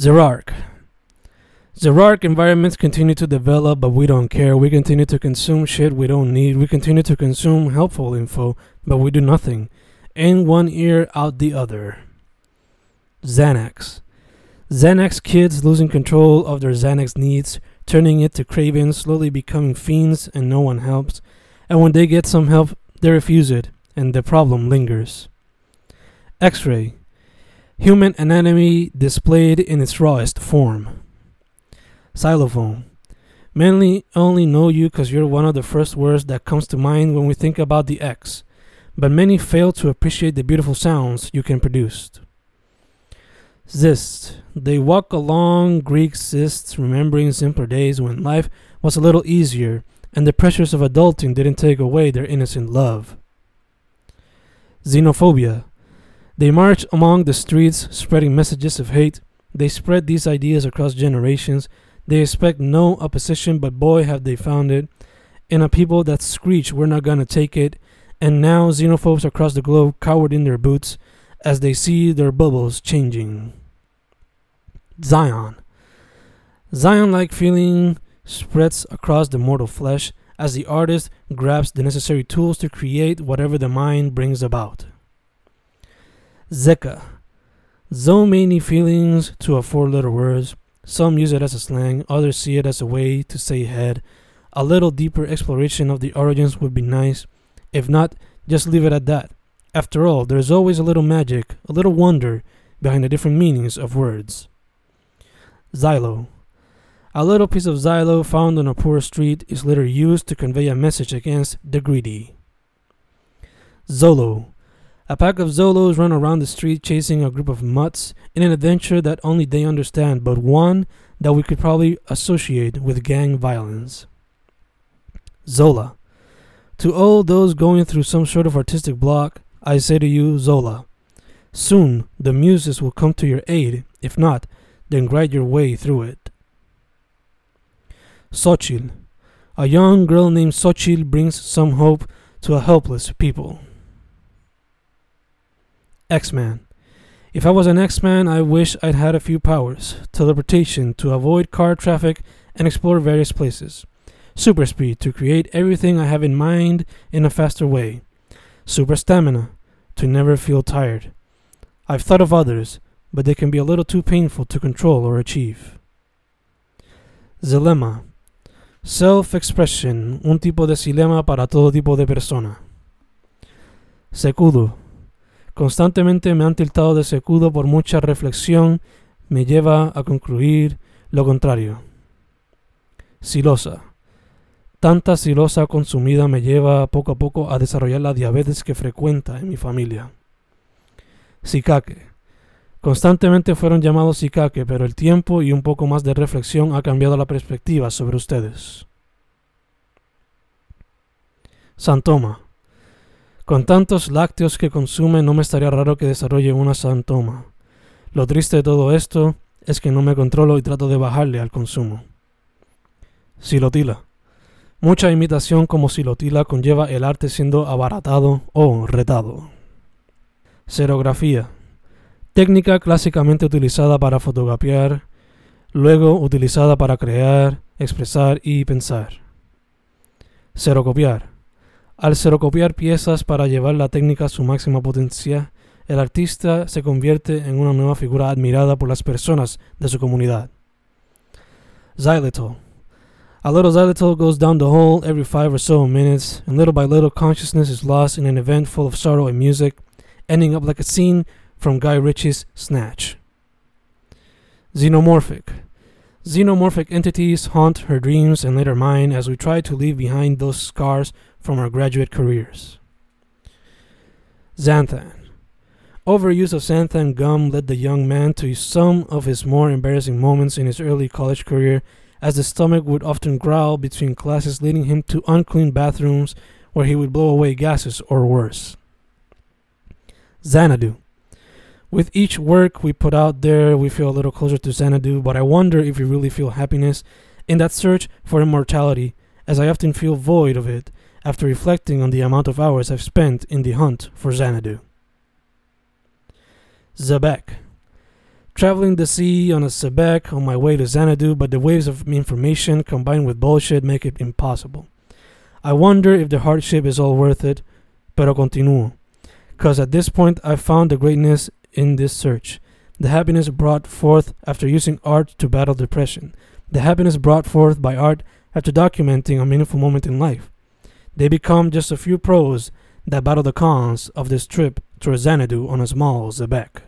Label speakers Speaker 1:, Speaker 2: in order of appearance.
Speaker 1: Xeric. Xeric environments continue to develop, but we don't care. We continue to consume shit we don't need. We continue to consume helpful info, but we do nothing. In one ear, out the other. Xanax. Xanax kids losing control of their Xanax needs, turning it to cravings, slowly becoming fiends, and no one helps. And when they get some help, they refuse it, and the problem lingers. X ray. Human anatomy displayed in its rawest form. Xylophone. Mainly only know you because you're one of the first words that comes to mind when we think about the X, but many fail to appreciate the beautiful sounds you can produce. Xyst. They walk along Greek xysts, remembering simpler days when life was a little easier and the pressures of adulting didn't take away their innocent love. Xenophobia. They march among the streets, spreading messages of hate. They spread these ideas across generations. They expect no opposition, but boy, have they found it. In a people that screech, we're not gonna take it. And now xenophobes across the globe cowered in their boots as they see their bubbles changing. Zion. Zion like feeling spreads across the mortal flesh as the artist grabs the necessary tools to create whatever the mind brings about. Zeka. So many feelings to a four letter words. Some use it as a slang, others see it as a way to say head. A little deeper exploration of the origins would be nice. If not, just leave it at that. After all, there's always a little magic, a little wonder behind the different meanings of words. Xylo. A little piece of xylo found on a poor street is later used to convey a message against the greedy. Xolo. A pack of Xolos run around the street chasing a group of mutts in an adventure that only they understand, but one that we could probably associate with gang violence. Zola. To all those going through some sort of artistic block, I say to you, Zola. Soon the muses will come to your aid. If not, then grind your way through it. Xochitl. A young girl named Xochitl brings some hope to a helpless people. X Man. If I was an X Man, I wish I'd had a few powers teleportation to avoid car traffic and explore various places, super speed to create everything I have in mind in a faster way, super stamina to never feel tired. I've thought of others, but they can be a little too painful to control or achieve. Zilema. Self expression, un tipo de dilema para todo tipo de persona. Secudo. Constantemente me han tiltado de secudo por mucha reflexión, me lleva a concluir lo contrario. Silosa. Tanta silosa consumida me lleva poco a poco a desarrollar la diabetes que frecuenta en mi familia. Sikake. Constantemente fueron llamados Sikake, pero el tiempo y un poco más de reflexión ha cambiado la perspectiva sobre ustedes. Santoma. Con tantos lácteos que consume no me estaría raro que desarrolle una santoma. Lo triste de todo esto es que no me controlo y trato de bajarle al consumo. Silotila. Mucha imitación como silotila conlleva el arte siendo abaratado o retado. Serografía. Técnica clásicamente utilizada para fotografiar, luego utilizada para crear, expresar y pensar. Serocopiar. Al xerocopiar piezas para llevar la técnica a su máxima potencia, el artista se convierte en una nueva figura admirada por las personas de su comunidad. Xylitol. A little xylitol goes down the hole every five or so minutes, and little by little consciousness is lost in an event full of sorrow and music, ending up like a scene from Guy Ritchie's Snatch. Xenomorphic. Xenomorphic entities haunt her dreams and later mine as we try to leave behind those scars from our graduate careers. Xanthan. Overuse of xanthan gum led the young man to some of his more embarrassing moments in his early college career, as the stomach would often growl between classes, leading him to unclean bathrooms where he would blow away gases or worse. Xanadu. With each work we put out there, we feel a little closer to Xanadu, but I wonder if we really feel happiness in that search for immortality, as I often feel void of it after reflecting on the amount of hours I've spent in the hunt for Xanadu. Xebec. Traveling the sea on a Xebec on my way to Xanadu, but the waves of information combined with bullshit make it impossible. I wonder if the hardship is all worth it, pero continuo. Because at this point, I found the greatness in this search. The happiness brought forth after using art to battle depression. The happiness brought forth by art after documenting a meaningful moment in life. They become just a few pros that battle the cons of this trip to Xanadu on a small Xebec.